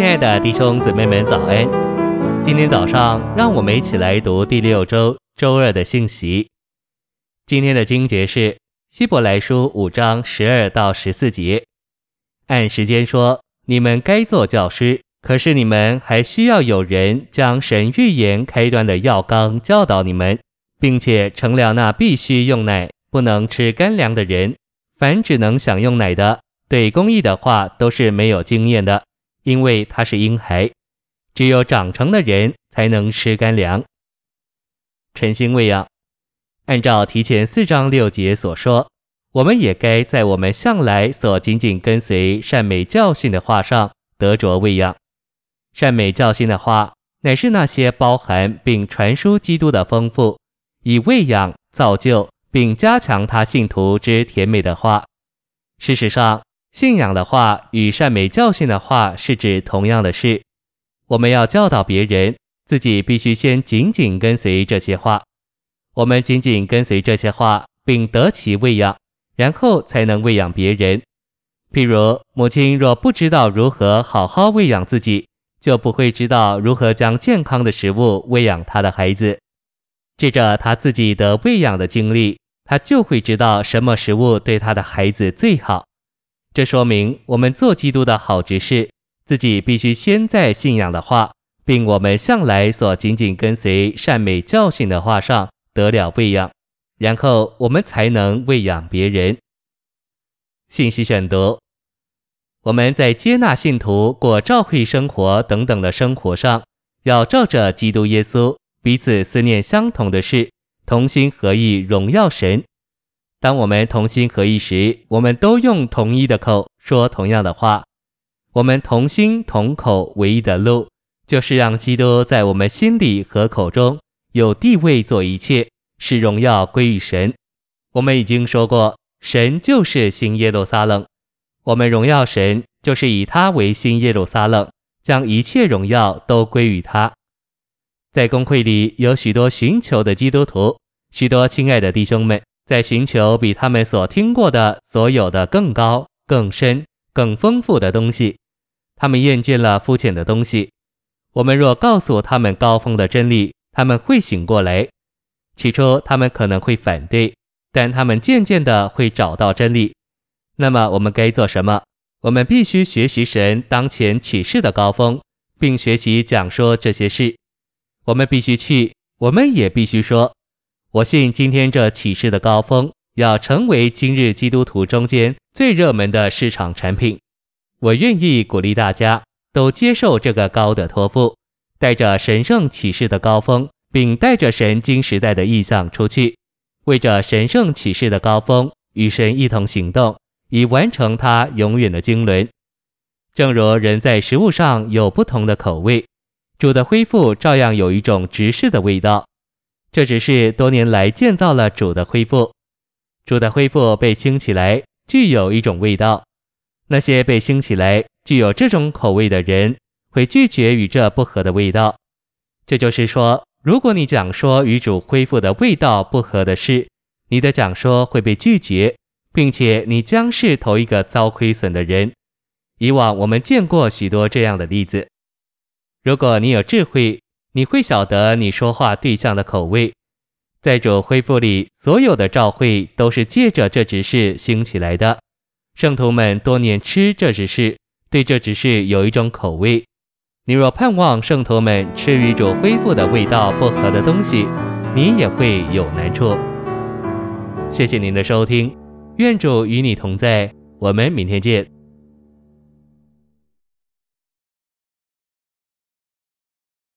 亲爱的弟兄姊妹们，早安！今天早上，让我们一起来读第六周周二的信息。今天的经节是希伯来书五章十二到十四节。按时间说，你们该做教师，可是你们还需要有人将神预言开端的药纲教导你们，并且成了那必须用奶不能吃干粮的人。凡只能享用奶的，对公义的话都是没有经验的。因为他是婴孩，只有长成的人才能吃干粮。诚心喂养，按照提前四章六节所说，我们也该在我们向来所紧紧跟随善美教训的话上得着喂养。善美教训的话，乃是那些包含并传输基督的丰富，以喂养、造就并加强他信徒之甜美的话。事实上，信仰的话与善美教训的话是指同样的事。我们要教导别人，自己必须先紧紧跟随这些话。我们紧紧跟随这些话，并得其喂养，然后才能喂养别人。譬如母亲若不知道如何好好喂养自己，就不会知道如何将健康的食物喂养她的孩子。借着她自己的喂养的经历，她就会知道什么食物对她的孩子最好。这说明我们做基督的好执事，自己必须先在信仰的话，并我们向来所紧紧跟随善美教训的话上得了喂养，然后我们才能喂养别人。信息选读：我们在接纳信徒过教会生活等等的生活上，要照着基督耶稣彼此思念相同的事，同心合意荣耀神。当我们同心合意时，我们都用同一的口说同样的话。我们同心同口唯一的路，就是让基督在我们心里和口中有地位做一切，使荣耀归于神。我们已经说过，神就是新耶路撒冷。我们荣耀神，就是以他为新耶路撒冷，将一切荣耀都归于他。在公会里有许多寻求的基督徒，许多亲爱的弟兄们。在寻求比他们所听过的所有的更高、更深、更丰富的东西，他们厌倦了肤浅的东西。我们若告诉他们高峰的真理，他们会醒过来。起初他们可能会反对，但他们渐渐的会找到真理。那么我们该做什么？我们必须学习神当前启示的高峰，并学习讲说这些事。我们必须去，我们也必须说。我信今天这启示的高峰要成为今日基督徒中间最热门的市场产品。我愿意鼓励大家都接受这个高的托付，带着神圣启示的高峰，并带着神经时代的意象出去，为着神圣启示的高峰与神一同行动，以完成他永远的经纶。正如人在食物上有不同的口味，主的恢复照样有一种直视的味道。这只是多年来建造了主的恢复，主的恢复被兴起来，具有一种味道。那些被兴起来具有这种口味的人，会拒绝与这不合的味道。这就是说，如果你讲说与主恢复的味道不合的事，你的讲说会被拒绝，并且你将是头一个遭亏损的人。以往我们见过许多这样的例子。如果你有智慧，你会晓得你说话对象的口味，在主恢复里，所有的召会都是借着这指示兴起来的。圣徒们多年吃这指示，对这指示有一种口味。你若盼望圣徒们吃与主恢复的味道不合的东西，你也会有难处。谢谢您的收听，愿主与你同在，我们明天见。